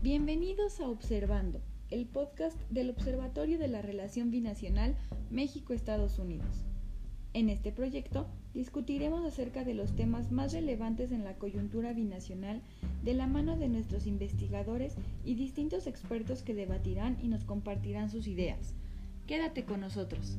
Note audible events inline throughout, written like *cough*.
Bienvenidos a Observando, el podcast del Observatorio de la Relación Binacional México-Estados Unidos. En este proyecto discutiremos acerca de los temas más relevantes en la coyuntura binacional de la mano de nuestros investigadores y distintos expertos que debatirán y nos compartirán sus ideas. Quédate con nosotros.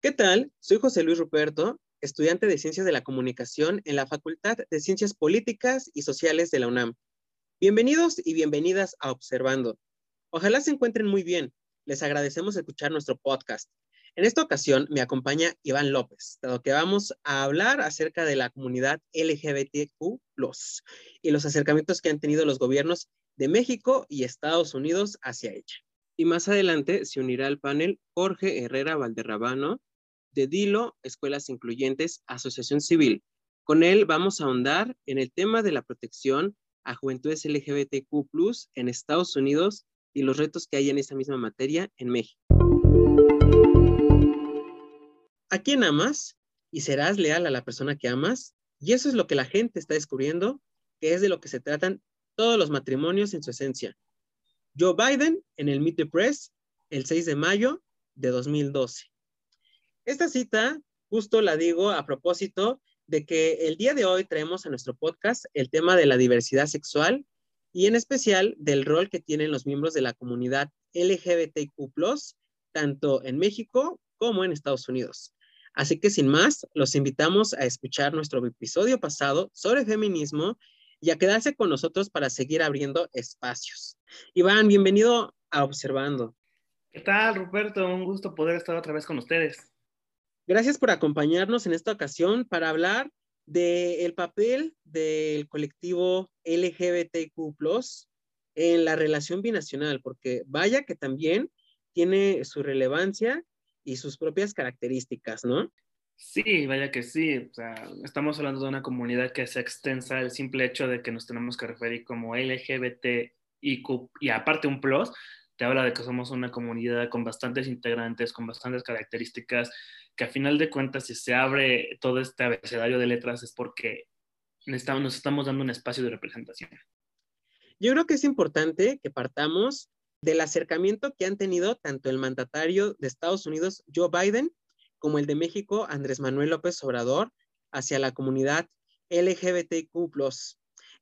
¿Qué tal? Soy José Luis Ruperto, estudiante de Ciencias de la Comunicación en la Facultad de Ciencias Políticas y Sociales de la UNAM. Bienvenidos y bienvenidas a Observando. Ojalá se encuentren muy bien. Les agradecemos escuchar nuestro podcast. En esta ocasión me acompaña Iván López, dado que vamos a hablar acerca de la comunidad LGBTQ y los acercamientos que han tenido los gobiernos de México y Estados Unidos hacia ella. Y más adelante se unirá al panel Jorge Herrera Valderrabano, de DILO, Escuelas Incluyentes, Asociación Civil. Con él vamos a ahondar en el tema de la protección a juventudes LGBTQ en Estados Unidos y los retos que hay en esa misma materia en México. ¿A quién amas? Y serás leal a la persona que amas. Y eso es lo que la gente está descubriendo, que es de lo que se tratan todos los matrimonios en su esencia. Joe Biden en el Meet the Press el 6 de mayo de 2012. Esta cita justo la digo a propósito de que el día de hoy traemos a nuestro podcast el tema de la diversidad sexual y en especial del rol que tienen los miembros de la comunidad LGBTQ, tanto en México como en Estados Unidos. Así que sin más, los invitamos a escuchar nuestro episodio pasado sobre feminismo y a quedarse con nosotros para seguir abriendo espacios. Iván, bienvenido a Observando. ¿Qué tal, Ruperto? Un gusto poder estar otra vez con ustedes. Gracias por acompañarnos en esta ocasión para hablar del papel del colectivo LGBTQ en la relación binacional, porque vaya que también tiene su relevancia y sus propias características, ¿no? Sí, vaya que sí. O sea, estamos hablando de una comunidad que es extensa, el simple hecho de que nos tenemos que referir como LGBT y aparte un plus, te habla de que somos una comunidad con bastantes integrantes, con bastantes características, que a final de cuentas, si se abre todo este abecedario de letras es porque nos estamos dando un espacio de representación. Yo creo que es importante que partamos del acercamiento que han tenido tanto el mandatario de Estados Unidos, Joe Biden, como el de México, Andrés Manuel López Obrador, hacia la comunidad LGBTQ.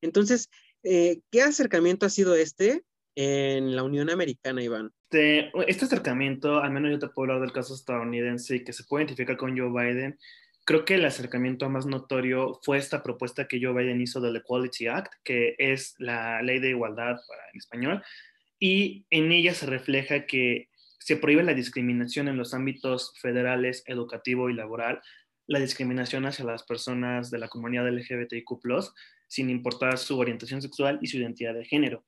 Entonces, eh, ¿qué acercamiento ha sido este? En la Unión Americana, Iván? Este, este acercamiento, al menos yo te puedo hablar del caso estadounidense y que se puede identificar con Joe Biden, creo que el acercamiento más notorio fue esta propuesta que Joe Biden hizo del Equality Act, que es la ley de igualdad en español, y en ella se refleja que se prohíbe la discriminación en los ámbitos federales, educativo y laboral, la discriminación hacia las personas de la comunidad LGBTIQ, sin importar su orientación sexual y su identidad de género.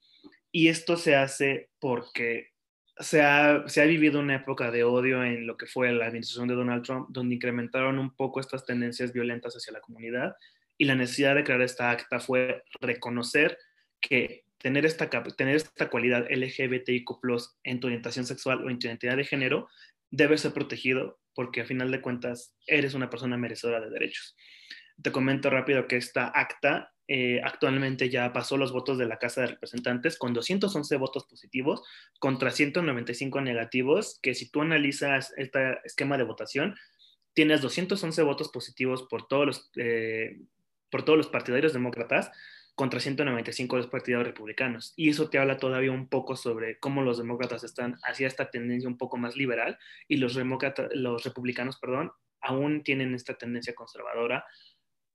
Y esto se hace porque se ha, se ha, vivido una época de odio en lo que fue la administración de Donald Trump, donde incrementaron un poco estas tendencias violentas hacia la comunidad y la necesidad de crear esta acta fue reconocer que tener esta, tener esta cualidad LGBTIQ en tu orientación sexual o en tu identidad de género debe ser protegido porque a final de cuentas eres una persona merecedora de derechos. Te comento rápido que esta acta eh, actualmente ya pasó los votos de la Casa de Representantes con 211 votos positivos contra 195 negativos, que si tú analizas este esquema de votación, tienes 211 votos positivos por todos los, eh, por todos los partidarios demócratas contra 195 de los partidarios republicanos. Y eso te habla todavía un poco sobre cómo los demócratas están hacia esta tendencia un poco más liberal y los, los republicanos perdón, aún tienen esta tendencia conservadora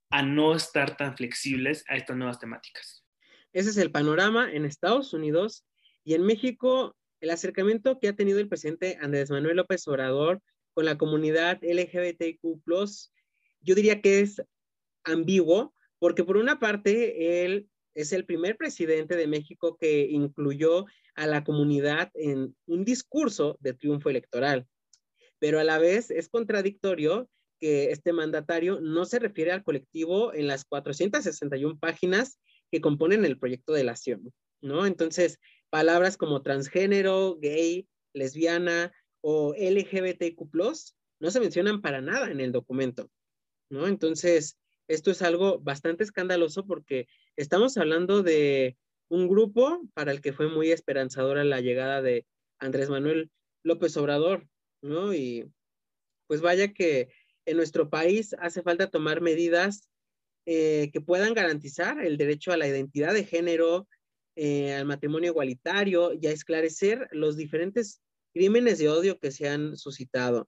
a no estar tan flexibles a estas nuevas temáticas. Ese es el panorama en Estados Unidos y en México, el acercamiento que ha tenido el presidente Andrés Manuel López Obrador con la comunidad LGBTQ, yo diría que es ambiguo, porque por una parte, él es el primer presidente de México que incluyó a la comunidad en un discurso de triunfo electoral, pero a la vez es contradictorio que este mandatario no se refiere al colectivo en las 461 páginas que componen el proyecto de la acción, ¿no? Entonces, palabras como transgénero, gay, lesbiana o LGBTQ+, no se mencionan para nada en el documento, ¿no? Entonces, Esto es algo bastante escandaloso porque estamos hablando de un grupo para el que fue muy esperanzadora la llegada de Andrés Manuel López Obrador, ¿no? Y pues vaya que en nuestro país hace falta tomar medidas eh, que puedan garantizar el derecho a la identidad de género, eh, al matrimonio igualitario y a esclarecer los diferentes crímenes de odio que se han suscitado.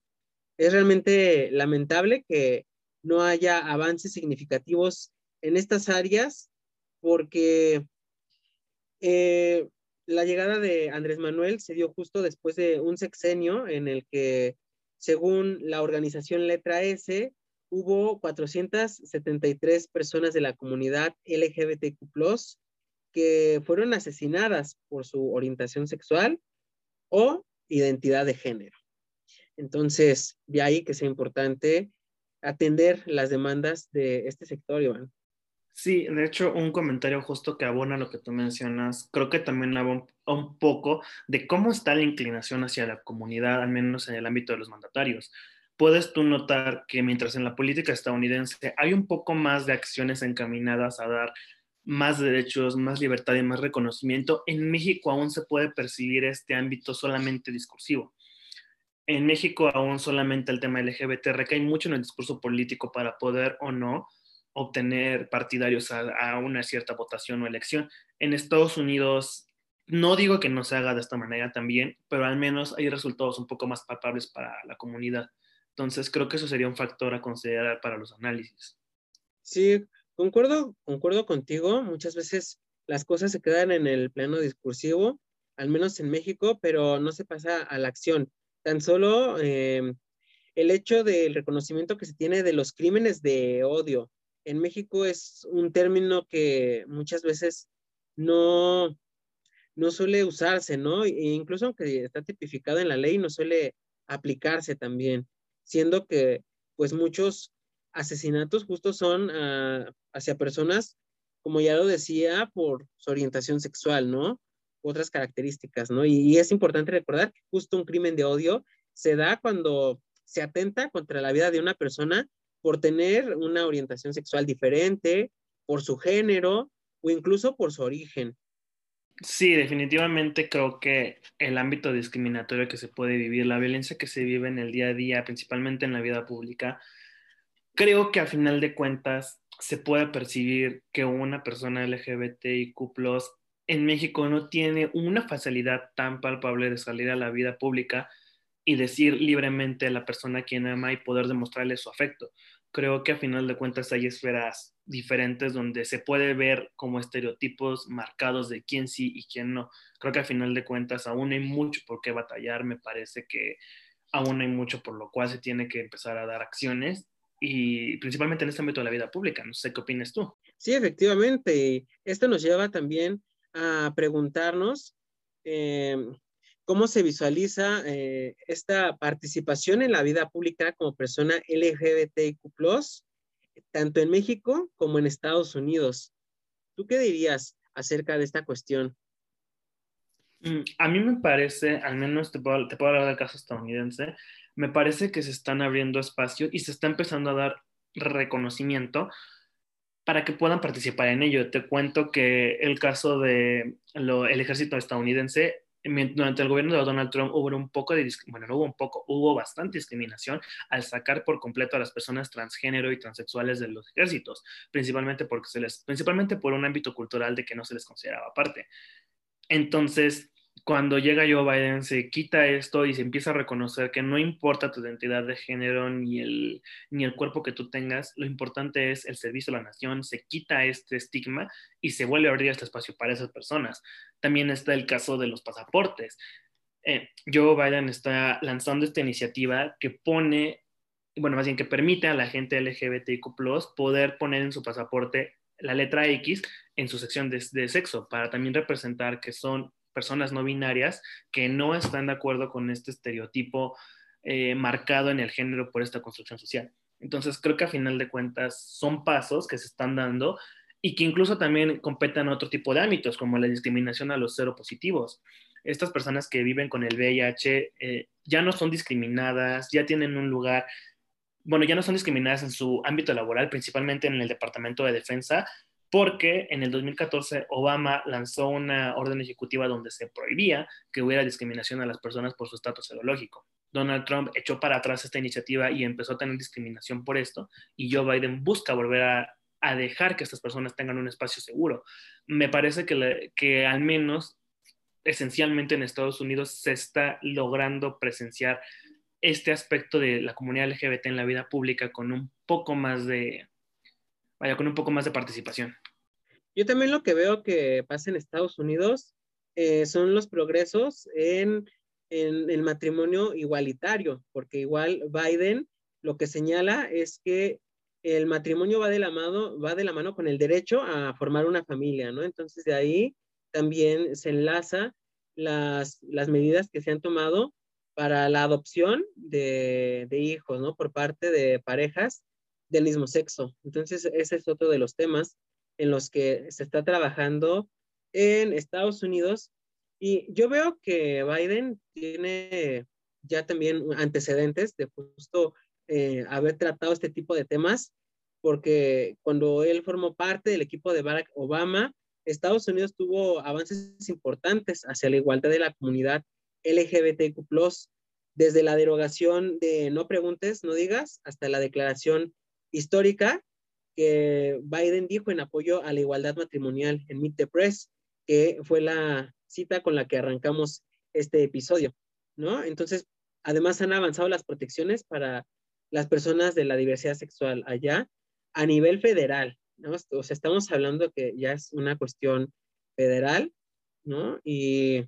Es realmente lamentable que no haya avances significativos en estas áreas porque eh, la llegada de Andrés Manuel se dio justo después de un sexenio en el que, según la organización Letra S, hubo 473 personas de la comunidad LGBTQ que fueron asesinadas por su orientación sexual o identidad de género. Entonces, de ahí que sea importante atender las demandas de este sector, Iván. Sí, de hecho, un comentario justo que abona lo que tú mencionas, creo que también un poco de cómo está la inclinación hacia la comunidad, al menos en el ámbito de los mandatarios. Puedes tú notar que mientras en la política estadounidense hay un poco más de acciones encaminadas a dar más derechos, más libertad y más reconocimiento, en México aún se puede percibir este ámbito solamente discursivo. En México aún solamente el tema LGBT recae mucho en el discurso político para poder o no obtener partidarios a, una cierta votación o elección. En Estados Unidos, no digo que no se haga de esta manera también, pero al menos hay resultados un poco más palpables para la comunidad. Entonces, creo que eso sería un factor a considerar para los análisis. Sí, concuerdo, concuerdo contigo. Muchas veces las cosas se quedan en el plano discursivo, al menos en México, pero no se pasa a la acción. Tan solo eh, el hecho del reconocimiento que se tiene de los crímenes de odio, en México es un término que muchas veces no, no suele usarse, ¿no? E incluso aunque está tipificado en la ley, no suele aplicarse también, siendo que pues muchos asesinatos justo son ah, hacia personas, como ya lo decía, por su orientación sexual, ¿no? Otras características, ¿no? y es importante recordar que justo un crimen de odio se da cuando se atenta contra la vida de una persona por tener una orientación sexual diferente, por su género o incluso por su origen. Sí, definitivamente creo que el ámbito discriminatorio que se puede vivir, la violencia que se vive en el día a día, principalmente en la vida pública, creo que a final de cuentas se puede percibir que una persona LGBTIQ en México no tiene una facilidad tan palpable de salir a la vida pública y decir libremente a la persona a quien ama y poder demostrarle su afecto. Creo que a final de cuentas hay esferas diferentes donde se puede ver como estereotipos marcados de quién sí y quién no. Creo que a final de cuentas aún hay mucho por qué batallar, me parece que aún hay mucho por lo cual se tiene que empezar a dar acciones y principalmente en este ámbito de la vida pública. No sé qué opinas tú. Sí, efectivamente. Esto nos lleva también a preguntarnos eh, cómo se visualiza eh, esta participación en la vida pública como persona LGBTIQ, tanto en México como en Estados Unidos. ¿Tú qué dirías acerca de esta cuestión? Mm, a mí me parece, al menos te puedo, te puedo hablar del caso estadounidense, me parece que se están abriendo espacios y se está empezando a dar reconocimiento para que puedan participar en ello. Te cuento que el caso del el ejército estadounidense durante el gobierno de Donald Trump hubo un poco de, bueno, no hubo un poco, hubo bastante discriminación al sacar por completo a las personas transgénero y transexuales de los ejércitos, principalmente porque se les, principalmente por un ámbito cultural de que no se les consideraba parte. Entonces, cuando llega Joe Biden se quita esto y se empieza a reconocer que no importa tu identidad de género ni el, ni el cuerpo que tú tengas, lo importante es el servicio a la nación, se quita este estigma y se vuelve a abrir este espacio para esas personas. También está el caso de los pasaportes. Eh, Joe Biden está lanzando esta iniciativa que pone, bueno, más bien que permite a la gente LGBTIQ poder poner en su pasaporte la letra X en su sección de, de sexo para también representar que son personas no binarias que no están de acuerdo con este estereotipo eh, marcado en el género por esta construcción social. Entonces, creo que a final de cuentas son pasos que se están dando y que incluso también competen a otro tipo de ámbitos, como la discriminación a los cero positivos. Estas personas que viven con el VIH eh, ya no son discriminadas, ya tienen un lugar bueno, ya no son discriminadas en su ámbito laboral, principalmente en el Departamento de Defensa, porque en el 2014 Obama lanzó una orden ejecutiva donde se prohibía que hubiera discriminación a las personas por su estatus serológico. Donald Trump echó para atrás esta iniciativa y empezó a tener discriminación por esto, y Joe Biden busca volver a, dejar que estas personas tengan un espacio seguro. Me parece que, que al menos esencialmente en Estados Unidos se está logrando presenciar este aspecto de la comunidad LGBT en la vida pública con un poco más de, vaya, con un poco más de participación. Yo también lo que veo que pasa en Estados Unidos eh, son los progresos en, en, el matrimonio igualitario, porque igual Biden lo que señala es que el matrimonio va de la mano, va de la mano con el derecho a formar una familia, ¿no? Entonces de ahí también se enlaza las, las medidas que se han tomado para la adopción de, de hijos, ¿no? Por parte de parejas del mismo sexo. Entonces, ese es otro de los temas en los que se está trabajando en Estados Unidos. Y yo veo que Biden tiene ya también antecedentes de justo eh, haber tratado este tipo de temas, porque cuando él formó parte del equipo de Barack Obama, Estados Unidos tuvo avances importantes hacia la igualdad de la comunidad LGBTQ+, desde la derogación de no preguntes, no digas, hasta la declaración histórica que Biden dijo en apoyo a la igualdad matrimonial en Meet the Press, que fue la cita con la que arrancamos este episodio, ¿no? Entonces, además han avanzado las protecciones para las personas de la diversidad sexual allá a nivel federal, ¿no? O sea, estamos hablando que ya es una cuestión federal, ¿no? Y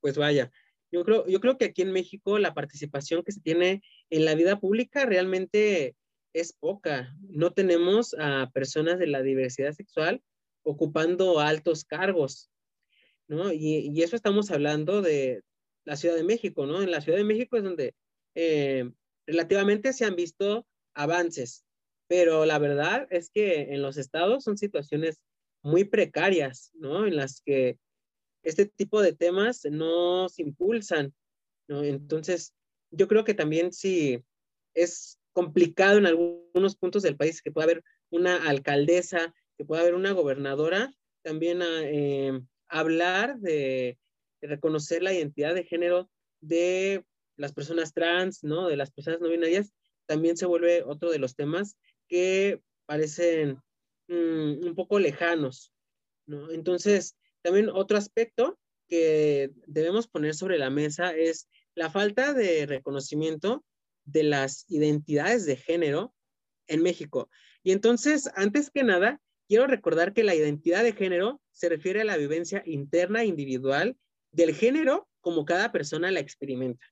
pues vaya, yo creo, yo creo que aquí en México la participación que se tiene en la vida pública realmente es poca. No tenemos a personas de la diversidad sexual ocupando altos cargos, ¿no? Y, eso estamos hablando de la Ciudad de México, ¿no? En la Ciudad de México es donde eh, relativamente se han visto avances, pero la verdad es que en los estados son situaciones muy precarias, ¿no? En las que este tipo de temas no se impulsan, ¿no? Entonces, yo creo que también sí es complicado en algunos puntos del país que pueda haber una alcaldesa, que pueda haber una gobernadora, también eh, hablar de, reconocer la identidad de género de las personas trans, ¿no? De las personas no binarias, también se vuelve otro de los temas que parecen mm, un poco lejanos, ¿no? Entonces, también otro aspecto que debemos poner sobre la mesa es la falta de reconocimiento de las identidades de género en México. Y entonces, antes que nada, quiero recordar que la identidad de género se refiere a la vivencia interna e individual del género como cada persona la experimenta,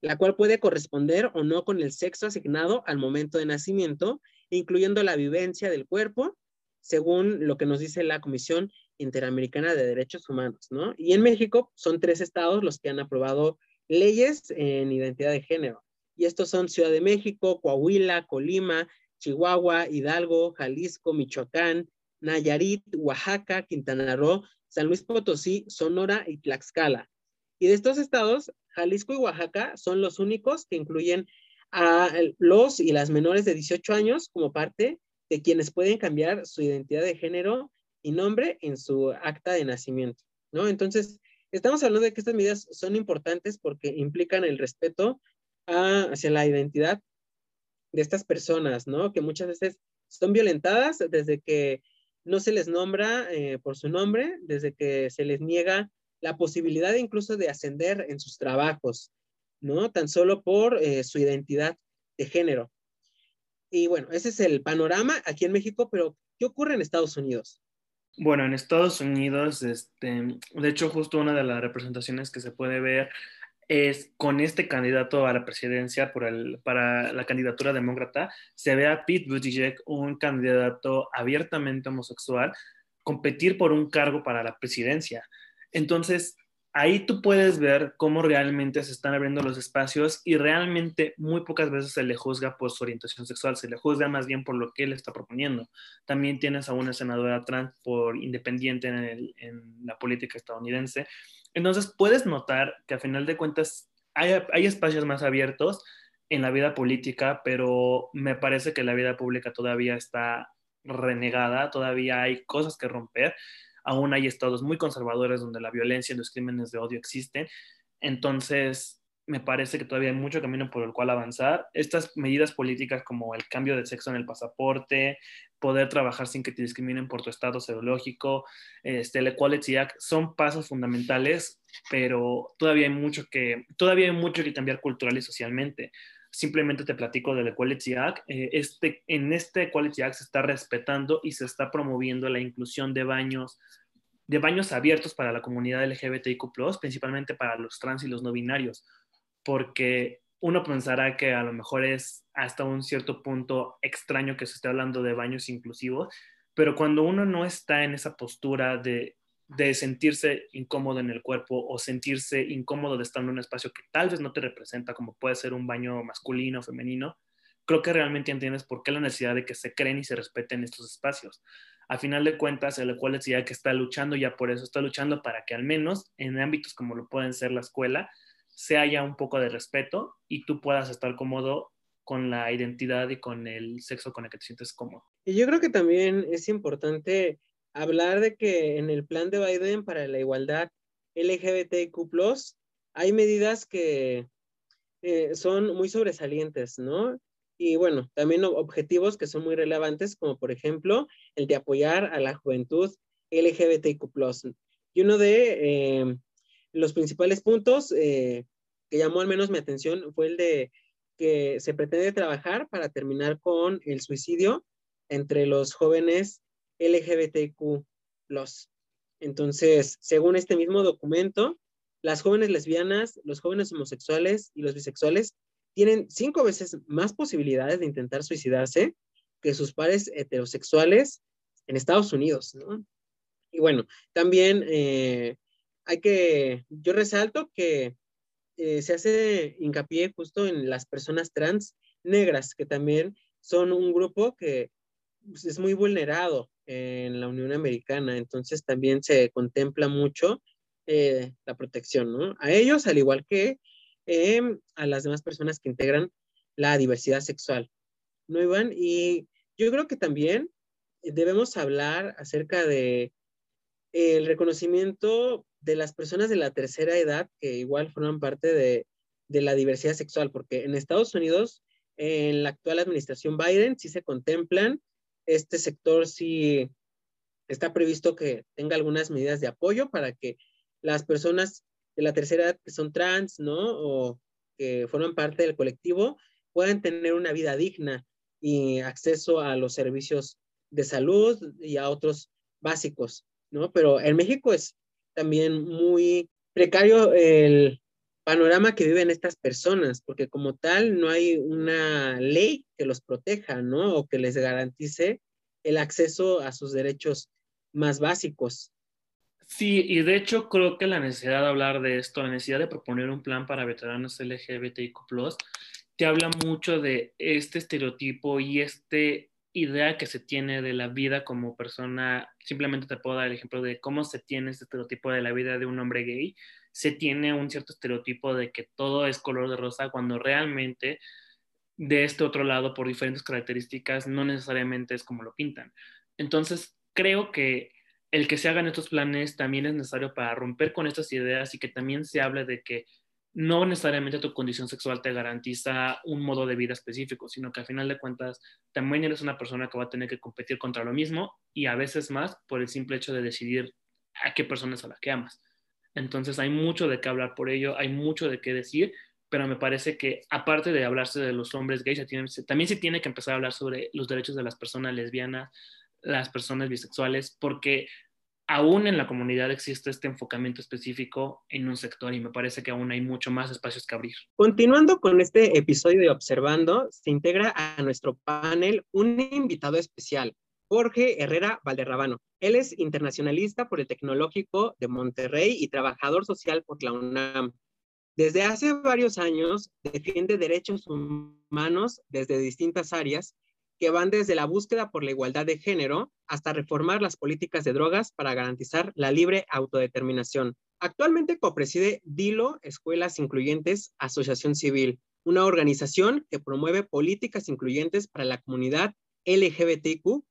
la cual puede corresponder o no con el sexo asignado al momento de nacimiento, incluyendo la vivencia del cuerpo, según lo que nos dice la Comisión Interamericana de Derechos Humanos, ¿no? Y en México son tres estados los que han aprobado leyes en identidad de género. Y estos son Ciudad de México, Coahuila, Colima, Chihuahua, Hidalgo, Jalisco, Michoacán, Nayarit, Oaxaca, Quintana Roo, San Luis Potosí, Sonora y Tlaxcala. Y de estos estados, Jalisco y Oaxaca son los únicos que incluyen a los y las menores de 18 años como parte de quienes pueden cambiar su identidad de género y nombre en su acta de nacimiento, ¿no? Entonces, estamos hablando de que estas medidas son importantes porque implican el respeto hacia la identidad de estas personas, ¿no? Que muchas veces son violentadas desde que no se les nombra eh, por su nombre, desde que se les niega la posibilidad incluso de ascender en sus trabajos, ¿no? Tan solo por eh, su identidad de género. Y bueno, ese es el panorama aquí en México, pero ¿qué ocurre en Estados Unidos? Bueno, en Estados Unidos, este, de hecho, justo una de las representaciones que se puede ver es con este candidato a la presidencia por el, para la candidatura demócrata, se ve a Pete Buttigieg, un candidato abiertamente homosexual, competir por un cargo para la presidencia. Entonces, ahí tú puedes ver cómo realmente se están abriendo los espacios y realmente muy pocas veces se le juzga por su orientación sexual, se le juzga más bien por lo que él está proponiendo. También tienes a una senadora trans por independiente en, la política estadounidense. Entonces puedes notar que a final de cuentas hay, espacios más abiertos en la vida política, pero me parece que la vida pública todavía está renegada, todavía hay cosas que romper, aún hay estados muy conservadores donde la violencia y los crímenes de odio existen, entonces me parece que todavía hay mucho camino por el cual avanzar. Estas medidas políticas como el cambio de sexo en el pasaporte, poder trabajar sin que te discriminen por tu estado serológico, este, el Equality Act, son pasos fundamentales, pero todavía hay mucho que, todavía hay mucho que cambiar cultural y socialmente. Simplemente te platico del Equality Act. Eh, este, en este Equality Act se está respetando y se está promoviendo la inclusión de baños de baños abiertos para la comunidad LGBTIQ+, principalmente para los trans y los no binarios porque uno pensará que a lo mejor es hasta un cierto punto extraño que se esté hablando de baños inclusivos, pero cuando uno no está en esa postura de, sentirse incómodo en el cuerpo o sentirse incómodo de estar en un espacio que tal vez no te representa, como puede ser un baño masculino o femenino, creo que realmente entiendes por qué la necesidad de que se creen y se respeten estos espacios. A final de cuentas, el cual decía que está luchando ya por eso, está luchando para que al menos en ámbitos como lo pueden ser la escuela, se haya un poco de respeto y tú puedas estar cómodo con la identidad y con el sexo con el que te sientes cómodo. Y yo creo que también es importante hablar de que en el plan de Biden para la igualdad LGBTQ hay medidas que eh, son muy sobresalientes, ¿no? Y bueno, también objetivos que son muy relevantes, como por ejemplo el de apoyar a la juventud LGBTQ Y uno de eh, los principales puntos eh, que llamó al menos mi atención fue el de que se pretende trabajar para terminar con el suicidio entre los jóvenes LGBTQ. Entonces, según este mismo documento, las jóvenes lesbianas, los jóvenes homosexuales y los bisexuales tienen cinco veces más posibilidades de intentar suicidarse que sus pares heterosexuales en Estados Unidos, Y bueno, también eh, hay que, yo resalto que eh, se hace hincapié justo en las personas trans negras, que también son un grupo que pues, es muy vulnerado en la Unión Americana, entonces también se contempla mucho eh, la protección, ¿no? A ellos, al igual que em, a las demás personas que integran la diversidad sexual, ¿no, Iván? Y yo creo que también debemos hablar acerca de el reconocimiento de las personas de la tercera edad que igual forman parte de, la diversidad sexual, porque en Estados Unidos, en la actual administración Biden, sí se contemplan, este sector sí está previsto que tenga algunas medidas de apoyo para que las personas de la tercera edad que son trans, ¿no? O que forman parte del colectivo, puedan tener una vida digna y acceso a los servicios de salud y a otros básicos, ¿no? Pero en México es también muy precario el panorama que viven estas personas, porque como tal no hay una ley que los proteja, ¿no? O que les garantice el acceso a sus derechos más básicos. Sí, y de hecho creo que la necesidad de hablar de esto, la necesidad de proponer un plan para veteranos LGBTIQ, te habla mucho de este estereotipo y este idea que se tiene de la vida como persona, simplemente te puedo dar el ejemplo de cómo se tiene este estereotipo de la vida de un hombre gay, se tiene un cierto estereotipo de que todo es color de rosa cuando realmente de este otro lado, por diferentes características, no necesariamente es como lo pintan. Entonces, creo que el que se hagan estos planes también es necesario para romper con estas ideas y que también se hable de que no necesariamente tu condición sexual te garantiza un modo de vida específico, sino que al final de cuentas también eres una persona que va a tener que competir contra lo mismo y a veces más por el simple hecho de decidir a qué personas a la que amas. Entonces hay mucho de qué hablar por ello, hay mucho de qué decir, pero me parece que aparte de hablarse de los hombres gays, también se tiene que empezar a hablar sobre los derechos de las personas lesbianas, las personas bisexuales, porque aún en la comunidad existe este enfocamiento específico en un sector y me parece que aún hay mucho más espacios que abrir. Continuando con este episodio de Observando, se integra a nuestro panel un invitado especial, Jorge Herrera Valderrabano. Él es internacionalista por el Tecnológico de Monterrey y trabajador social por la UNAM. Desde hace varios años defiende derechos humanos desde distintas áreas que van desde la búsqueda por la igualdad de género hasta reformar las políticas de drogas para garantizar la libre autodeterminación. Actualmente copreside DILO, Escuelas Incluyentes, Asociación Civil, una organización que promueve políticas incluyentes para la comunidad LGBTQ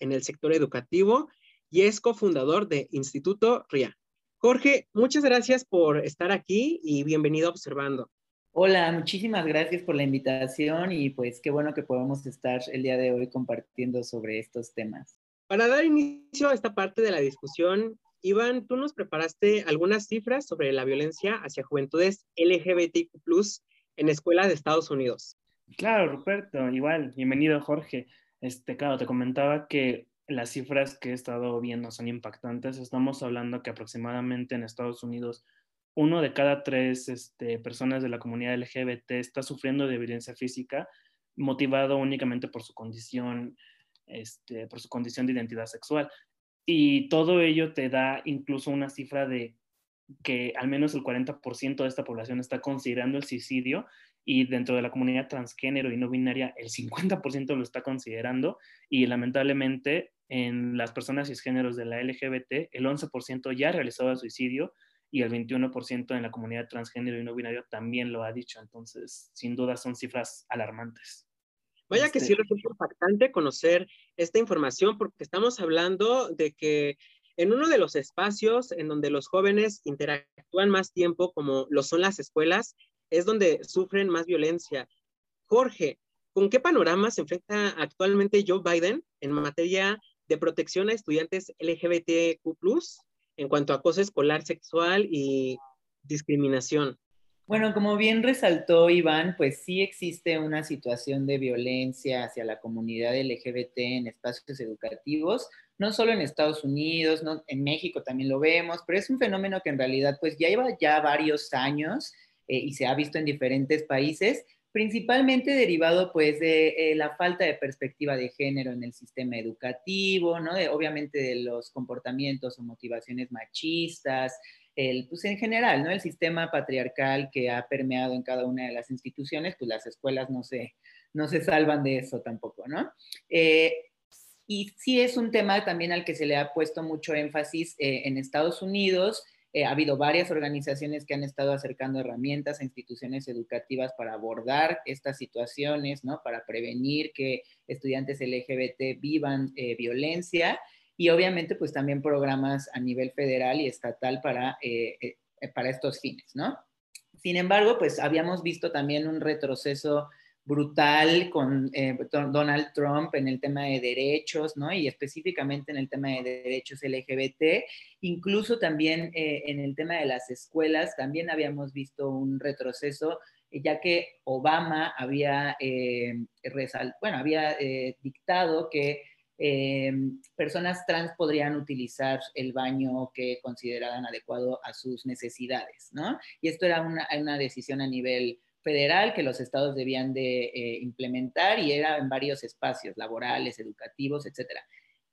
en el sector educativo y es cofundador de Instituto RIA. Jorge, muchas gracias por estar aquí y bienvenido a Observando. Hola, muchísimas gracias por la invitación y pues qué bueno que podamos estar el día de hoy compartiendo sobre estos temas. Para dar inicio a esta parte de la discusión, Iván, tú nos preparaste algunas cifras sobre la violencia hacia juventudes LGBTQ en escuelas de Estados Unidos. Claro, Ruperto, igual, bienvenido Jorge. Este, claro, te comentaba que las cifras que he estado viendo son impactantes. Estamos hablando que aproximadamente en Estados Unidos uno de cada tres este, personas de la comunidad LGBT está sufriendo de violencia física motivado únicamente por su condición, este, por su condición de identidad sexual. Y todo ello te da incluso una cifra de que al menos el 40% de esta población está considerando el suicidio y dentro de la comunidad transgénero y no binaria el 50% lo está considerando y lamentablemente en las personas cisgéneros de la LGBT el 11% ya ha realizado el suicidio y el 21% en la comunidad transgénero y no binario también lo ha dicho. Entonces, sin duda son cifras alarmantes. Vaya que sí este resulta impactante conocer esta información porque estamos hablando de que en uno de los espacios en donde los jóvenes interactúan más tiempo, como lo son las escuelas, es donde sufren más violencia. Jorge, ¿con qué panorama se enfrenta actualmente Joe Biden en materia de protección a estudiantes LGBTQ en cuanto a acoso escolar sexual y discriminación? Bueno, como bien resaltó Iván, pues sí existe una situación de violencia hacia la comunidad LGBT en espacios educativos, no solo en Estados Unidos, no, en México también lo vemos, pero es un fenómeno que en realidad pues ya lleva ya varios años eh, y se ha visto en diferentes países, principalmente derivado pues de eh, la falta de perspectiva de género en el sistema educativo, ¿no? obviamente de los comportamientos o motivaciones machistas, el, pues en general, ¿no? El sistema patriarcal que ha permeado en cada una de las instituciones, pues las escuelas no se, no se salvan de eso tampoco, ¿no? Eh, y sí es un tema también al que se le ha puesto mucho énfasis en Estados Unidos, eh, ha habido varias organizaciones que han estado acercando herramientas a instituciones educativas para abordar estas situaciones, ¿no? Para prevenir que estudiantes LGBT vivan eh, violencia y obviamente pues también programas a nivel federal y estatal para, eh, para estos fines, ¿no? Sin embargo, pues habíamos visto también un retroceso brutal con eh, Donald Trump en el tema de derechos, ¿no? Y específicamente en el tema de derechos LGBT, incluso también eh, en el tema de las escuelas, también habíamos visto un retroceso, ya que Obama había, eh, bueno, había dictado que personas trans podrían utilizar el baño que consideraban adecuado a sus necesidades, ¿no? Y esto era una, una decisión a nivel federal que los estados debían de eh, implementar y era en varios espacios laborales, educativos, etc.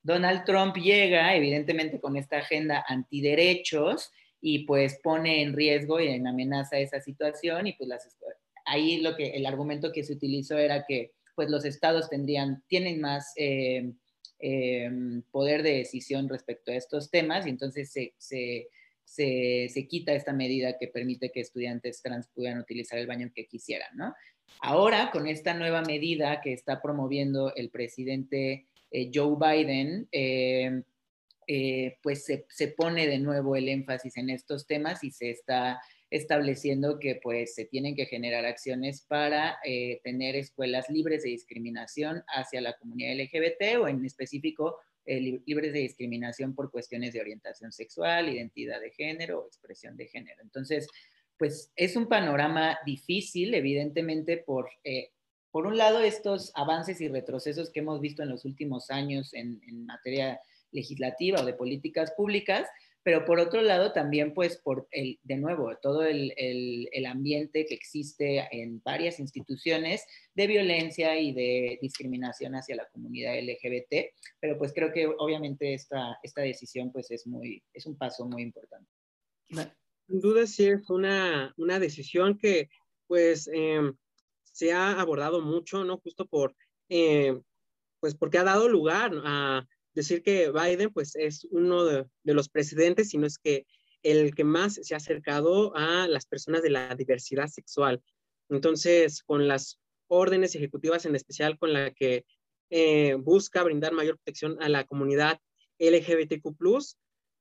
Donald Trump llega, evidentemente, con esta agenda antiderechos y pues pone en riesgo y en amenaza esa situación y pues ahí lo que el argumento que se utilizó era que pues los estados tendrían, tienen más eh, eh, poder de decisión respecto a estos temas y entonces se se, quita esta medida que permite que estudiantes trans puedan utilizar el baño que quisieran, ¿no? Ahora, con esta nueva medida que está promoviendo el presidente eh, Joe Biden, eh, eh, pues se, pone de nuevo el énfasis en estos temas y se está estableciendo que pues se tienen que generar acciones para tener escuelas libres de discriminación hacia la comunidad LGBT o en específico eh, libres de discriminación por cuestiones de orientación sexual, identidad de género o expresión de género. Entonces, pues es un panorama difícil, evidentemente, por, eh, por un lado, estos avances y retrocesos que hemos visto en los últimos años en, en materia legislativa o de políticas públicas, pero por otro lado también pues por el, de nuevo, todo el, el, ambiente que existe en varias instituciones de violencia y de discriminación hacia la comunidad LGBT, pero pues creo que obviamente esta, esta decisión pues es, muy, es un paso muy importante. Sin duda sí es una, una decisión que pues em, se ha abordado mucho, ¿no? Justo por, eh, pues porque ha dado lugar a decir que Biden pues es uno de, los presidentes, sino es que el que más se ha acercado a las personas de la diversidad sexual. Entonces, con las órdenes ejecutivas en especial con la que eh, busca brindar mayor protección a la comunidad LGBTQ+,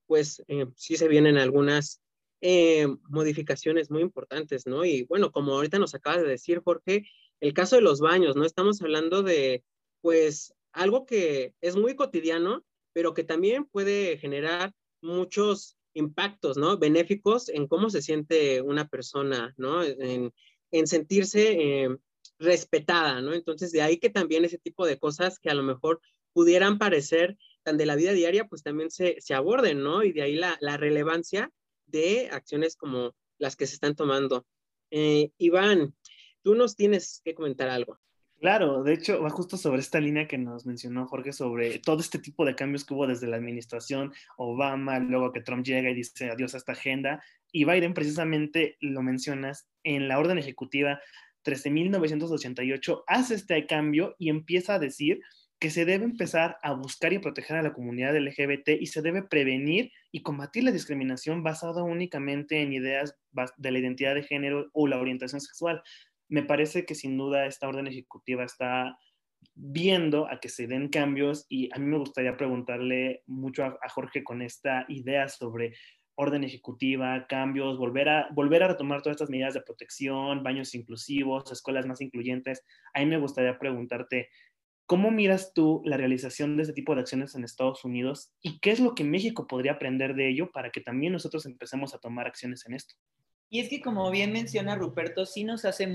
pues eh, sí se vienen algunas eh, modificaciones muy importantes, ¿no? Y bueno, como ahorita nos acaba de decir Jorge, el caso de los baños, ¿no? Estamos hablando de, pues, algo que es muy cotidiano, pero que también puede generar muchos impactos, ¿no? Benéficos en cómo se siente una persona, ¿no? En, en sentirse eh, respetada, ¿no? Entonces, de ahí que también ese tipo de cosas que a lo mejor pudieran parecer tan de la vida diaria, pues también se, se aborden, ¿no? Y de ahí la, la, relevancia de acciones como las que se están tomando. Eh, Iván, tú nos tienes que comentar algo. Claro, de hecho, va justo sobre esta línea que nos mencionó Jorge sobre todo este tipo de cambios que hubo desde la administración Obama, luego que Trump llega y dice adiós a esta agenda. Y Biden, precisamente, lo mencionas, en la orden ejecutiva 13.988 hace este cambio y empieza a decir que se debe empezar a buscar y proteger a la comunidad LGBT y se debe prevenir y combatir la discriminación basada únicamente en ideas de la identidad de género o la orientación sexual. Me parece que sin duda esta orden ejecutiva está viendo a que se den cambios y a mí me gustaría preguntarle mucho a, Jorge con esta idea sobre orden ejecutiva, cambios, volver a, volver a retomar todas estas medidas de protección, baños inclusivos, escuelas más incluyentes. A mí me gustaría preguntarte, ¿Cómo miras tú la realización de este tipo de acciones en Estados Unidos y qué es lo que México podría aprender de ello para que también nosotros empecemos a tomar acciones en esto? Y es que como bien menciona Ruperto, sí nos hace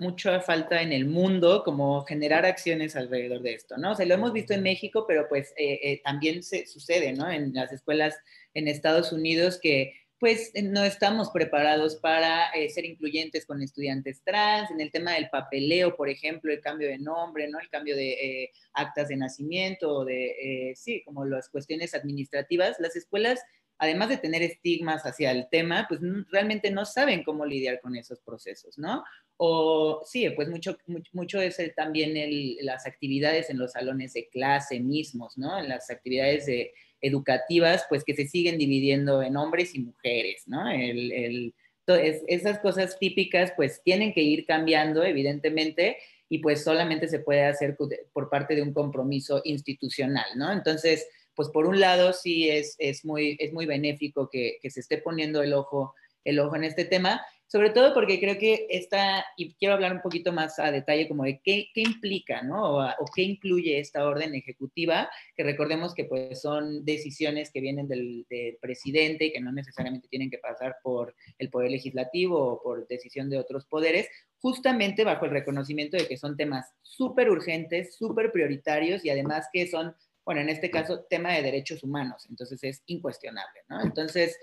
mucha falta en el mundo como generar acciones alrededor de esto, ¿no? O sea, lo hemos visto en México, pero pues eh, eh, también se sucede, ¿no? En las escuelas en Estados Unidos que pues eh, no estamos preparados para eh, ser incluyentes con estudiantes trans, en el tema del papeleo, por ejemplo, el cambio de nombre, ¿no? El cambio de eh, actas de nacimiento, de, sí, como las cuestiones administrativas, las escuelas, además de tener estigmas hacia el tema, pues realmente no saben cómo lidiar con esos procesos, ¿no? O sí, pues mucho, mucho, es también las actividades en los salones de clase mismos, ¿no? En las actividades de educativas, pues que se siguen dividiendo en hombres y mujeres, ¿no? El, esas cosas típicas, pues tienen que ir cambiando, evidentemente, y pues solamente se puede hacer por parte de un compromiso institucional, ¿no? Entonces, pues por un lado sí es, es, muy, es muy benéfico que, que se esté poniendo el ojo, el ojo en este tema, sobre todo porque creo que esta, y quiero hablar un poquito más a detalle como de qué, qué implica, ¿no? O, qué incluye esta orden ejecutiva, que recordemos que pues son decisiones que vienen del, del, presidente y que no necesariamente tienen que pasar por el poder legislativo o por decisión de otros poderes, justamente bajo el reconocimiento de que son temas súper urgentes, súper prioritarios y además que son, bueno, en este caso, tema de derechos humanos, entonces es incuestionable, ¿no? Entonces,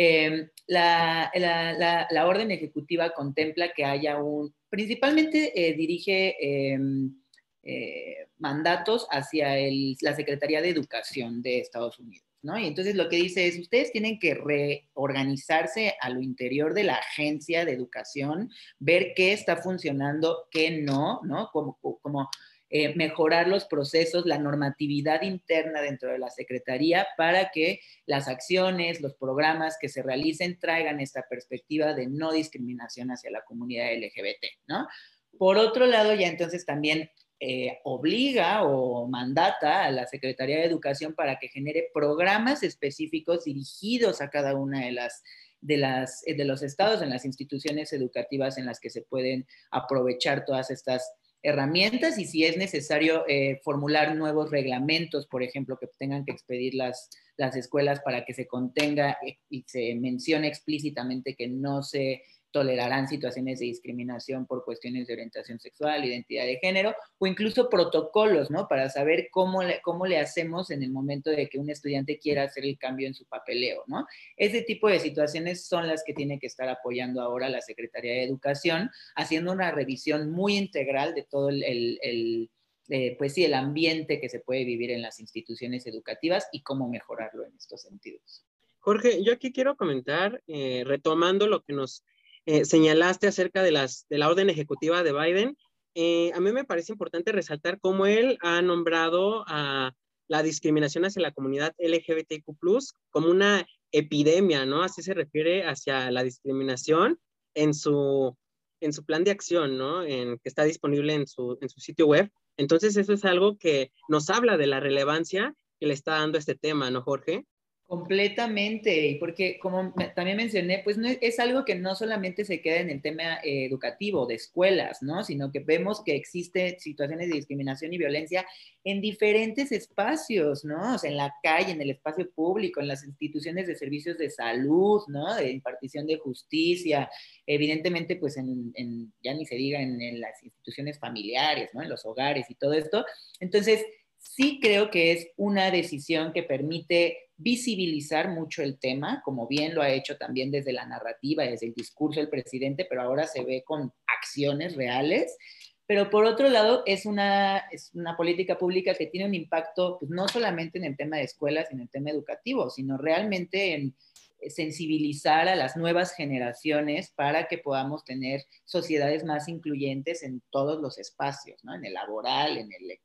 Em, la, orden ejecutiva contempla que haya un, principalmente eh, dirige eh, mandatos hacia la Secretaría de Educación de Estados Unidos. ¿no? Y entonces lo que dice es, ustedes tienen que reorganizarse a lo interior de la agencia de educación, ver qué está funcionando, qué no, ¿no? Como, como eh, mejorar los procesos, la normatividad interna dentro de la Secretaría para que las acciones, los programas que se realicen traigan esta perspectiva de no discriminación hacia la comunidad LGBT, ¿no? Por otro lado, ya entonces también eh, obliga o mandata a la Secretaría de Educación para que genere programas específicos dirigidos a cada una de las de, las, de los estados, en las instituciones educativas en las que se pueden aprovechar todas estas herramientas y si es necesario eh, formular nuevos reglamentos, por ejemplo, que tengan que expedir las, las escuelas para que se contenga y se mencione explícitamente que no se tolerarán situaciones de discriminación por cuestiones de orientación sexual, identidad de género, o incluso protocolos, ¿no? Para saber cómo le, cómo le hacemos en el momento de que un estudiante quiera hacer el cambio en su papeleo, ¿no? Ese tipo de situaciones son las que tiene que estar apoyando ahora la Secretaría de Educación, haciendo una revisión muy integral de todo el, eh, pues sí, el ambiente que se puede vivir en las instituciones educativas y cómo mejorarlo en estos sentidos. Jorge, yo aquí quiero comentar, eh, retomando lo que nos eh, señalaste acerca de, las, de la orden ejecutiva de Biden, eh, a mí me parece importante resaltar cómo él ha nombrado a la discriminación hacia la comunidad LGBTQ como una epidemia, ¿no? Así se refiere hacia la discriminación en su, plan de acción, ¿no? Que está disponible en su, en su sitio web. Entonces, eso es algo que nos habla de la relevancia que le está dando este tema, ¿no, Jorge? Completamente, y porque como también mencioné, pues no es, algo que no solamente se queda en el tema eh, educativo de escuelas, ¿no? Sino que vemos que existen situaciones de discriminación y violencia en diferentes espacios, ¿no? O sea, en la calle, en el espacio público, en las instituciones de servicios de salud, ¿no? De impartición de justicia, evidentemente, pues en, ya ni se diga en, en las instituciones familiares, ¿no? En los hogares y todo esto. Entonces, sí creo que es una decisión que permite visibilizar mucho el tema, como bien lo ha hecho también desde la narrativa, desde el discurso del presidente, pero ahora se ve con acciones reales. Pero por otro lado, es una, es una política pública que tiene un impacto pues, no solamente en el tema de escuelas, en el tema educativo, sino realmente en sensibilizar a las nuevas generaciones para que podamos tener sociedades más incluyentes en todos los espacios, ¿no? en el laboral, en, el,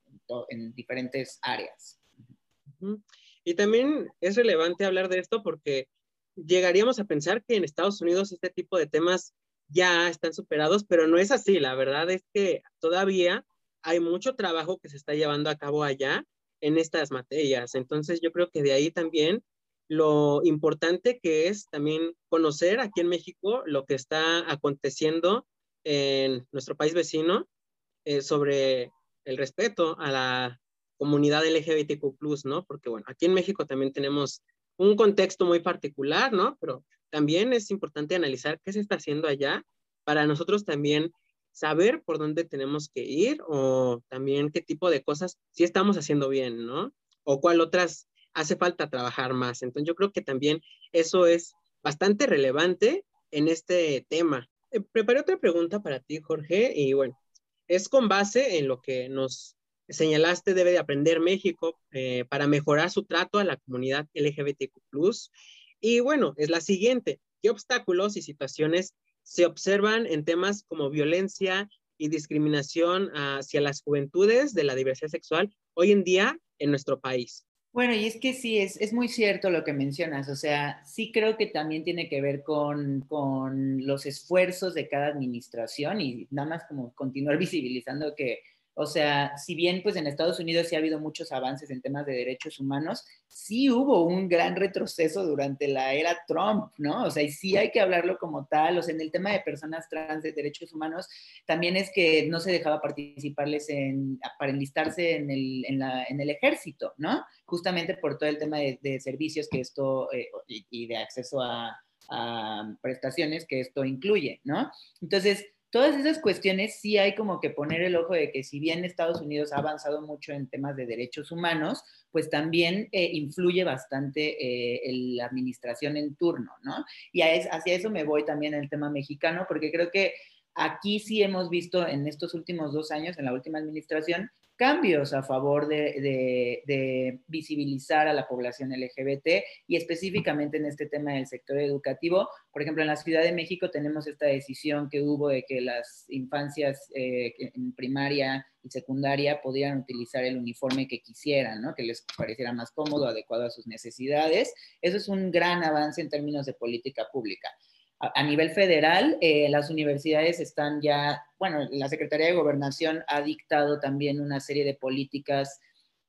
en, diferentes áreas. Y también es relevante hablar de esto porque llegaríamos a pensar que en Estados Unidos este tipo de temas ya están superados, pero no es así. La verdad es que todavía hay mucho trabajo que se está llevando a cabo allá en estas materias. Entonces yo creo que de ahí también lo importante que es también conocer aquí en México lo que está aconteciendo en nuestro país vecino eh, sobre el respeto a la comunidad LGBTQ+, ¿no? Porque, bueno, aquí en México también tenemos un contexto muy particular, ¿no? Pero también es importante analizar qué se está haciendo allá para nosotros también saber por dónde tenemos que ir o también qué tipo de cosas sí estamos haciendo bien, ¿no? O cuál otras hace falta trabajar más. Entonces yo creo que también eso es bastante relevante en este tema. Eh, preparé otra pregunta para ti, Jorge, y bueno, es con base en lo que nos señalaste debe de aprender México eh, para mejorar su trato a la comunidad LGBTQ+. Y bueno, es la siguiente. ¿Qué obstáculos y situaciones se observan en temas como violencia y discriminación hacia las juventudes de la diversidad sexual hoy en día en nuestro país? Bueno, y es que sí, es, es, muy cierto lo que mencionas, o sea, sí creo que también tiene que ver con, con los esfuerzos de cada administración y nada más como continuar *laughs* visibilizando que o sea, si bien pues en Estados Unidos sí ha habido muchos avances en temas de derechos humanos, sí hubo un gran retroceso durante la era Trump, ¿no? O sea, y sí hay que hablarlo como tal. O sea, en el tema de personas trans de derechos humanos, también es que no se dejaba participarles en, para enlistarse en el, en la, en el ejército, ¿no? Justamente por todo el tema de, servicios que esto, eh, y, de acceso a, a prestaciones que esto incluye, ¿no? Entonces, todas esas cuestiones sí hay como que poner el ojo de que si bien Estados Unidos ha avanzado mucho en temas de derechos humanos, pues también eh, influye bastante eh, la administración en turno, ¿no? Y hacia eso me voy también el tema mexicano, porque creo que aquí sí hemos visto en estos últimos dos años, en la última administración, cambios a favor de, visibilizar a la población LGBT y específicamente en este tema del sector educativo. Por ejemplo, en la Ciudad de México tenemos esta decisión que hubo de que las infancias eh, en primaria y secundaria pudieran utilizar el uniforme que quisieran, ¿no? que les pareciera más cómodo, adecuado a sus necesidades. Eso es un gran avance en términos de política pública a nivel federal, eh, las universidades están ya, bueno, la Secretaría de Gobernación ha dictado también una serie de políticas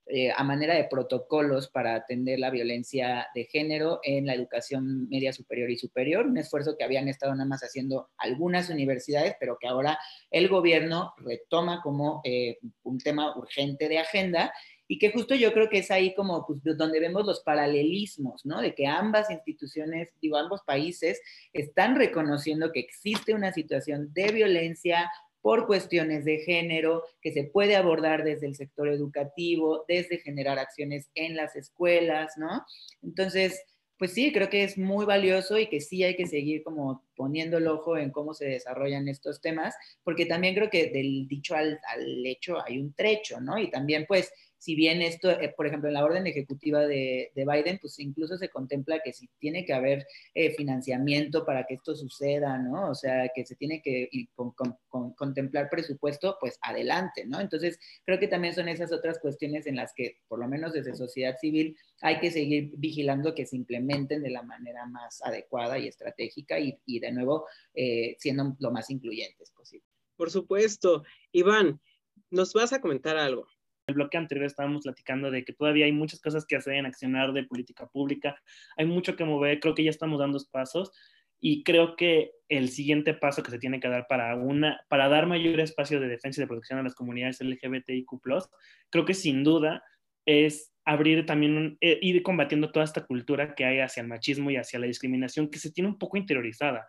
eh, a manera de protocolos para atender la violencia de género en la educación media superior y superior, un esfuerzo que habían estado nada más haciendo algunas universidades, pero que ahora el gobierno retoma como eh, un tema urgente de agenda y que justo yo creo que es ahí como pues, donde vemos los paralelismos, ¿no? De que ambas instituciones, digo, ambos países están reconociendo que existe una situación de violencia por cuestiones de género que se puede abordar desde el sector educativo, desde generar acciones en las escuelas, ¿no? Entonces, pues sí, creo que es muy valioso y que sí hay que seguir como poniendo el ojo en cómo se desarrollan estos temas, porque también creo que del dicho al, al hecho hay un trecho, ¿no? Y también pues si bien esto, eh, por ejemplo, en la orden ejecutiva de, Biden, pues incluso se contempla que si tiene que haber eh, financiamiento para que esto suceda, ¿no? O sea, que se tiene que contemplar presupuesto, pues adelante, ¿no? Entonces, creo que también son esas otras cuestiones en las que, por lo menos desde sociedad civil, hay que seguir vigilando que se implementen de la manera más adecuada y estratégica y, de nuevo eh, siendo lo más incluyentes posible. Por supuesto. Iván, nos vas a comentar algo. El bloque anterior estábamos platicando de que todavía hay muchas cosas que hacer en accionar de política pública, hay mucho que mover, creo que ya estamos dando pasos y creo que el siguiente paso que se tiene que dar para, una, para dar mayor espacio de defensa y de protección a las comunidades LGBTIQ, creo que sin duda es abrir también, eh, ir combatiendo toda esta cultura que hay hacia el machismo y hacia la discriminación que se tiene un poco interiorizada.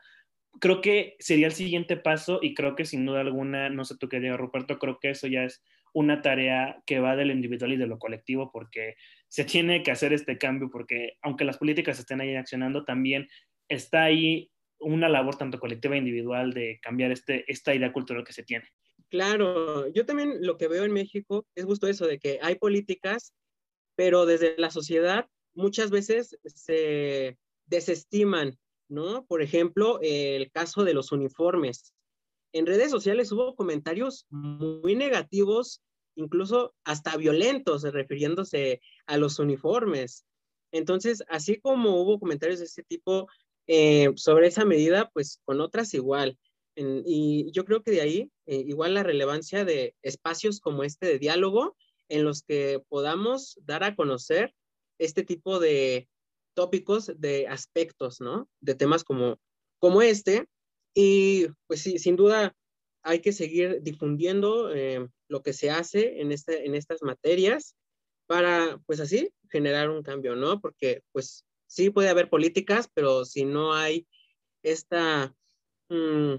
Creo que sería el siguiente paso y creo que sin duda alguna, no sé tú qué diga Ruperto, creo que eso ya es una tarea que va del individual y de lo colectivo porque se tiene que hacer este cambio porque aunque las políticas estén ahí accionando, también está ahí una labor tanto colectiva e individual de cambiar este, esta idea cultural que se tiene. Claro, yo también lo que veo en México es justo eso, de que hay políticas, pero desde la sociedad muchas veces se desestiman, ¿no? Por ejemplo, el caso de los uniformes. En redes sociales hubo comentarios muy negativos, incluso hasta violentos, refiriéndose a los uniformes. Entonces, así como hubo comentarios de ese tipo, eh, sobre esa medida, pues con otras igual. y yo creo que de ahí, eh, igual la relevancia de espacios como este de diálogo en los que podamos dar a conocer este tipo de tópicos, de aspectos, ¿no? De temas como, como este. Y pues sí, sin duda hay que seguir difundiendo eh, lo que se hace en, este, en estas materias para, pues así, generar un cambio, ¿no? Porque pues sí puede haber políticas, pero si no hay esta mm,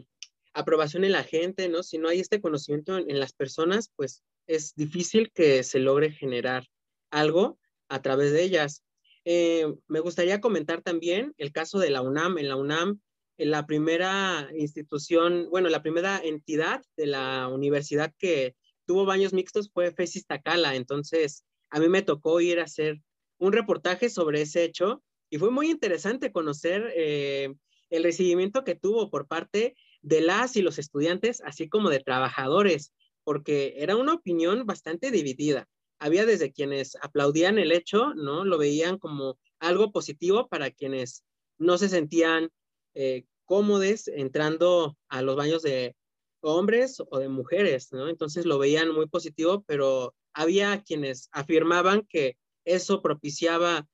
aprobación en la gente, ¿no? Si no hay este conocimiento en, las personas, pues es difícil que se logre generar algo a través de ellas. Eh, me gustaría comentar también el caso de la UNAM. En la UNAM, la primera institución, bueno, la primera entidad de la universidad que tuvo baños mixtos fue FESIS Tacala. Entonces, a mí me tocó ir a hacer un reportaje sobre ese hecho y fue muy interesante conocer eh, el recibimiento que tuvo por parte de las y los estudiantes, así como de trabajadores, porque era una opinión bastante dividida. Había desde quienes aplaudían el hecho, ¿no? Lo veían como algo positivo para quienes no se sentían eh, entrando a los baños de hombres o de mujeres, ¿no? Entonces lo veían muy positivo, pero había quienes afirmaban que eso propiciaba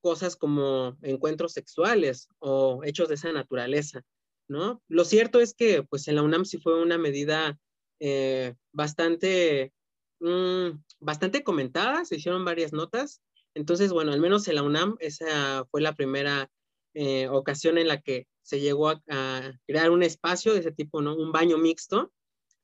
cosas como encuentros sexuales o hechos de esa naturaleza, ¿no? Lo cierto es que, pues, en la UNAM sí fue una medida eh, bastante, mm, bastante comentada, se hicieron varias notas, entonces, bueno, al menos en la UNAM esa fue la primera eh, ocasión en la que se llegó a, crear un espacio de ese tipo, ¿no? Un baño mixto.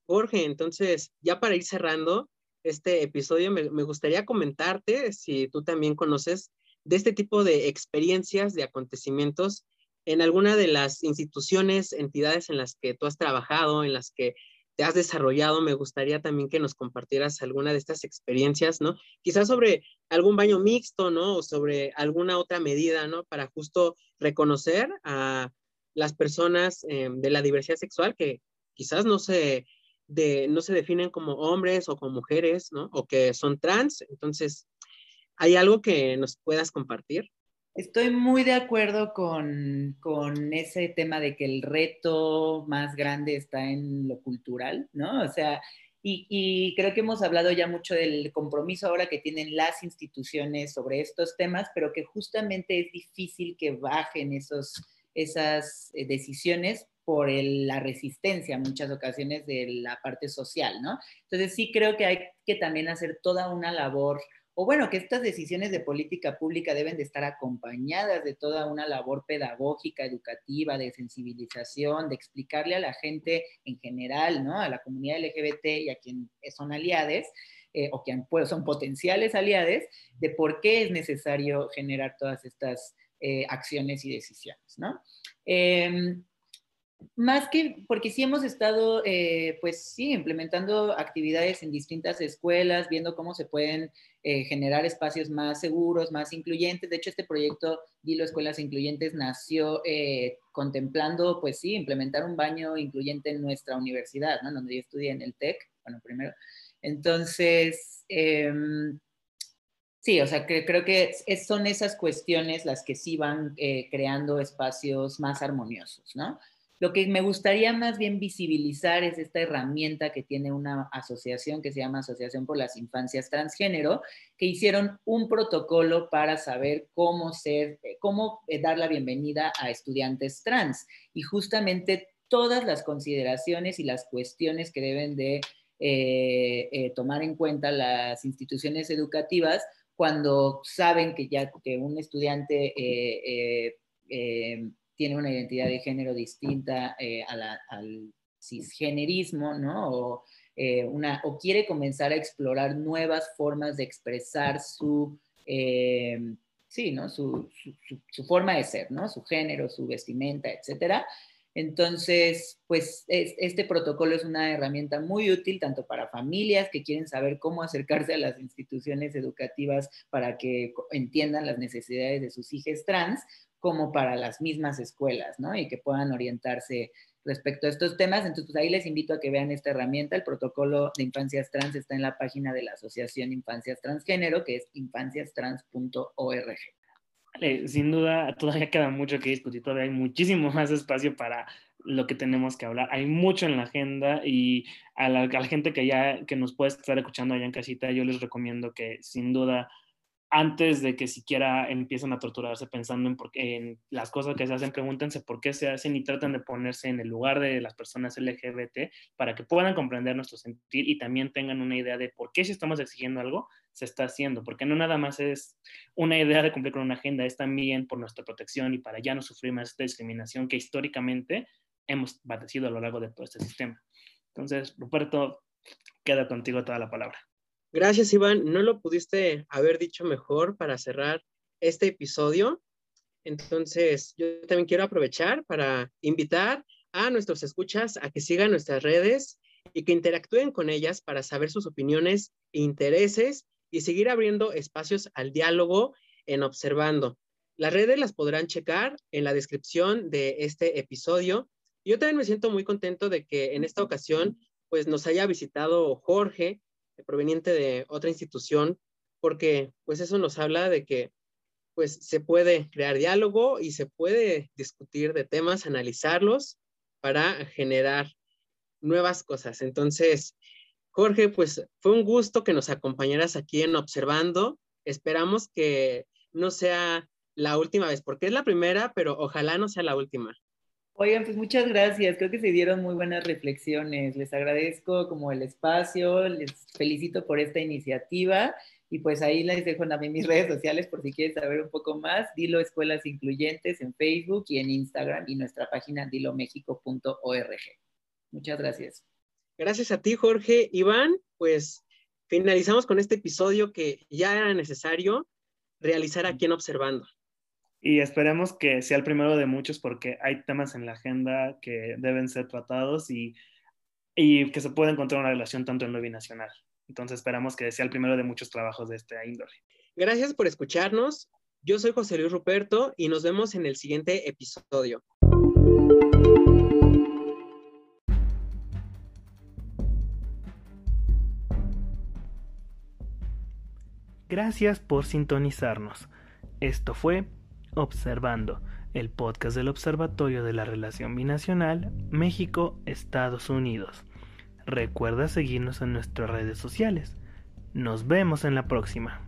Jorge, entonces, ya para ir cerrando este episodio, me, me gustaría comentarte si tú también conoces de este tipo de experiencias, de acontecimientos en alguna de las instituciones, entidades en las que tú has trabajado, en las que te has desarrollado, me gustaría también que nos compartieras alguna de estas experiencias, ¿no? Quizás sobre algún baño mixto, ¿no? O sobre alguna otra medida, ¿no? Para justo reconocer a las personas eh, de la diversidad sexual que quizás no se, no se definen como hombres o como mujeres, ¿no? O que son trans. Entonces, ¿Hay algo que nos puedas compartir? Estoy muy de acuerdo con, ese tema de que el reto más grande está en lo cultural, ¿no? O sea, y, creo que hemos hablado ya mucho del compromiso ahora que tienen las instituciones sobre estos temas, pero que justamente es difícil que bajen esos, esas eh, decisiones por la resistencia en muchas ocasiones de la parte social, ¿no? Entonces sí creo que hay que también hacer toda una labor o bueno, que estas decisiones de política pública deben de estar acompañadas de toda una labor pedagógica, educativa, de sensibilización, de explicarle a la gente en general, ¿no? A la comunidad LGBT y a quien son aliades, eh, o quien pues, son potenciales aliades, de por qué es necesario generar todas estas eh, acciones y decisiones, ¿no? Em, más que, porque sí hemos estado, eh, pues sí, implementando actividades en distintas escuelas, viendo cómo se pueden eh, generar espacios más seguros, más incluyentes. De hecho, este proyecto Dilo Escuelas Incluyentes nació eh, contemplando, pues sí, implementar un baño incluyente en nuestra universidad, ¿no? Donde yo estudié en el TEC, bueno, primero. Entonces, em, Sí, o sea, que creo que son esas cuestiones las que sí van eh, creando espacios más armoniosos, ¿no? Lo que me gustaría más bien visibilizar es esta herramienta que tiene una asociación que se llama Asociación por las Infancias Transgénero, que hicieron un protocolo para saber cómo ser, eh, cómo eh, dar la bienvenida a estudiantes trans. Y justamente todas las consideraciones y las cuestiones que deben de eh, tomar en cuenta las instituciones educativas cuando saben que ya que un estudiante tiene una identidad de género distinta eh, al cisgenerismo, ¿no? O, eh, o quiere comenzar a explorar nuevas formas de expresar su, eh, sí, ¿no? Su, forma de ser, ¿no? Su género, su vestimenta, etcétera. Entonces, pues este protocolo es una herramienta muy útil tanto para familias que quieren saber cómo acercarse a las instituciones educativas para que entiendan las necesidades de sus hijos trans, como para las mismas escuelas, ¿no? Y que puedan orientarse respecto a estos temas. Entonces, pues ahí les invito a que vean esta herramienta. El protocolo de infancias trans está en la página de la Asociación Infancias Transgénero, que es infanciastrans.org. Vale, sin duda, todavía queda mucho que discutir, todavía hay muchísimo *laughs* más espacio para lo que tenemos que hablar. Hay mucho en la agenda y a la, a la gente que ya que nos puede estar escuchando allá en casita, yo les recomiendo que sin duda antes de que siquiera empiecen a torturarse pensando en, las cosas que se hacen, pregúntense por qué se hacen y traten de ponerse en el lugar de las personas LGBT para que puedan comprender nuestro sentir y también tengan una idea de por qué si estamos exigiendo algo, se está haciendo, porque no nada más es una idea de cumplir con una agenda, es también por nuestra protección y para ya no sufrir más esta discriminación que históricamente hemos padecido a lo largo de todo este sistema. Entonces, Ruperto, queda contigo toda la palabra. Gracias, Iván. No lo pudiste haber dicho mejor para cerrar este episodio. Entonces, yo también quiero aprovechar para invitar a nuestros escuchas a que sigan nuestras redes y que interactúen con ellas para saber sus opiniones e intereses y seguir abriendo espacios al diálogo en Observando. Las redes las podrán checar en la descripción de este episodio. Yo también me siento muy contento de que en esta ocasión pues nos haya visitado Jorge, proveniente de otra institución, porque pues eso nos habla de que pues se puede crear diálogo y se puede discutir de temas, analizarlos para generar nuevas cosas. Entonces, Jorge, pues fue un gusto que nos acompañaras aquí en Observando. Esperamos que no sea la última vez, porque es la primera, pero ojalá no sea la última. Oigan, pues muchas gracias. Creo que se dieron muy buenas reflexiones. Les agradezco como el espacio, les felicito por esta iniciativa y pues ahí les dejo también mis *laughs* redes sociales por si quieren saber un poco más. Dilo Escuelas Incluyentes en Facebook y en Instagram y nuestra página dilomexico.org. Muchas gracias. Gracias a ti, Jorge. Iván, pues finalizamos con este episodio que ya era necesario realizar aquí en Observando. Y esperemos que sea el primero de muchos porque hay temas en la agenda que deben ser tratados y, y que se pueda encontrar una relación tanto en lo binacional. Entonces esperamos que sea el primero de muchos trabajos de este índole. Gracias por escucharnos. Yo soy José Luis Ruperto y nos vemos en el siguiente episodio. Gracias por sintonizarnos. Esto fue Observando, el podcast del Observatorio de la Relación Binacional México-Estados Unidos. Recuerda seguirnos en nuestras redes sociales. Nos vemos en la próxima.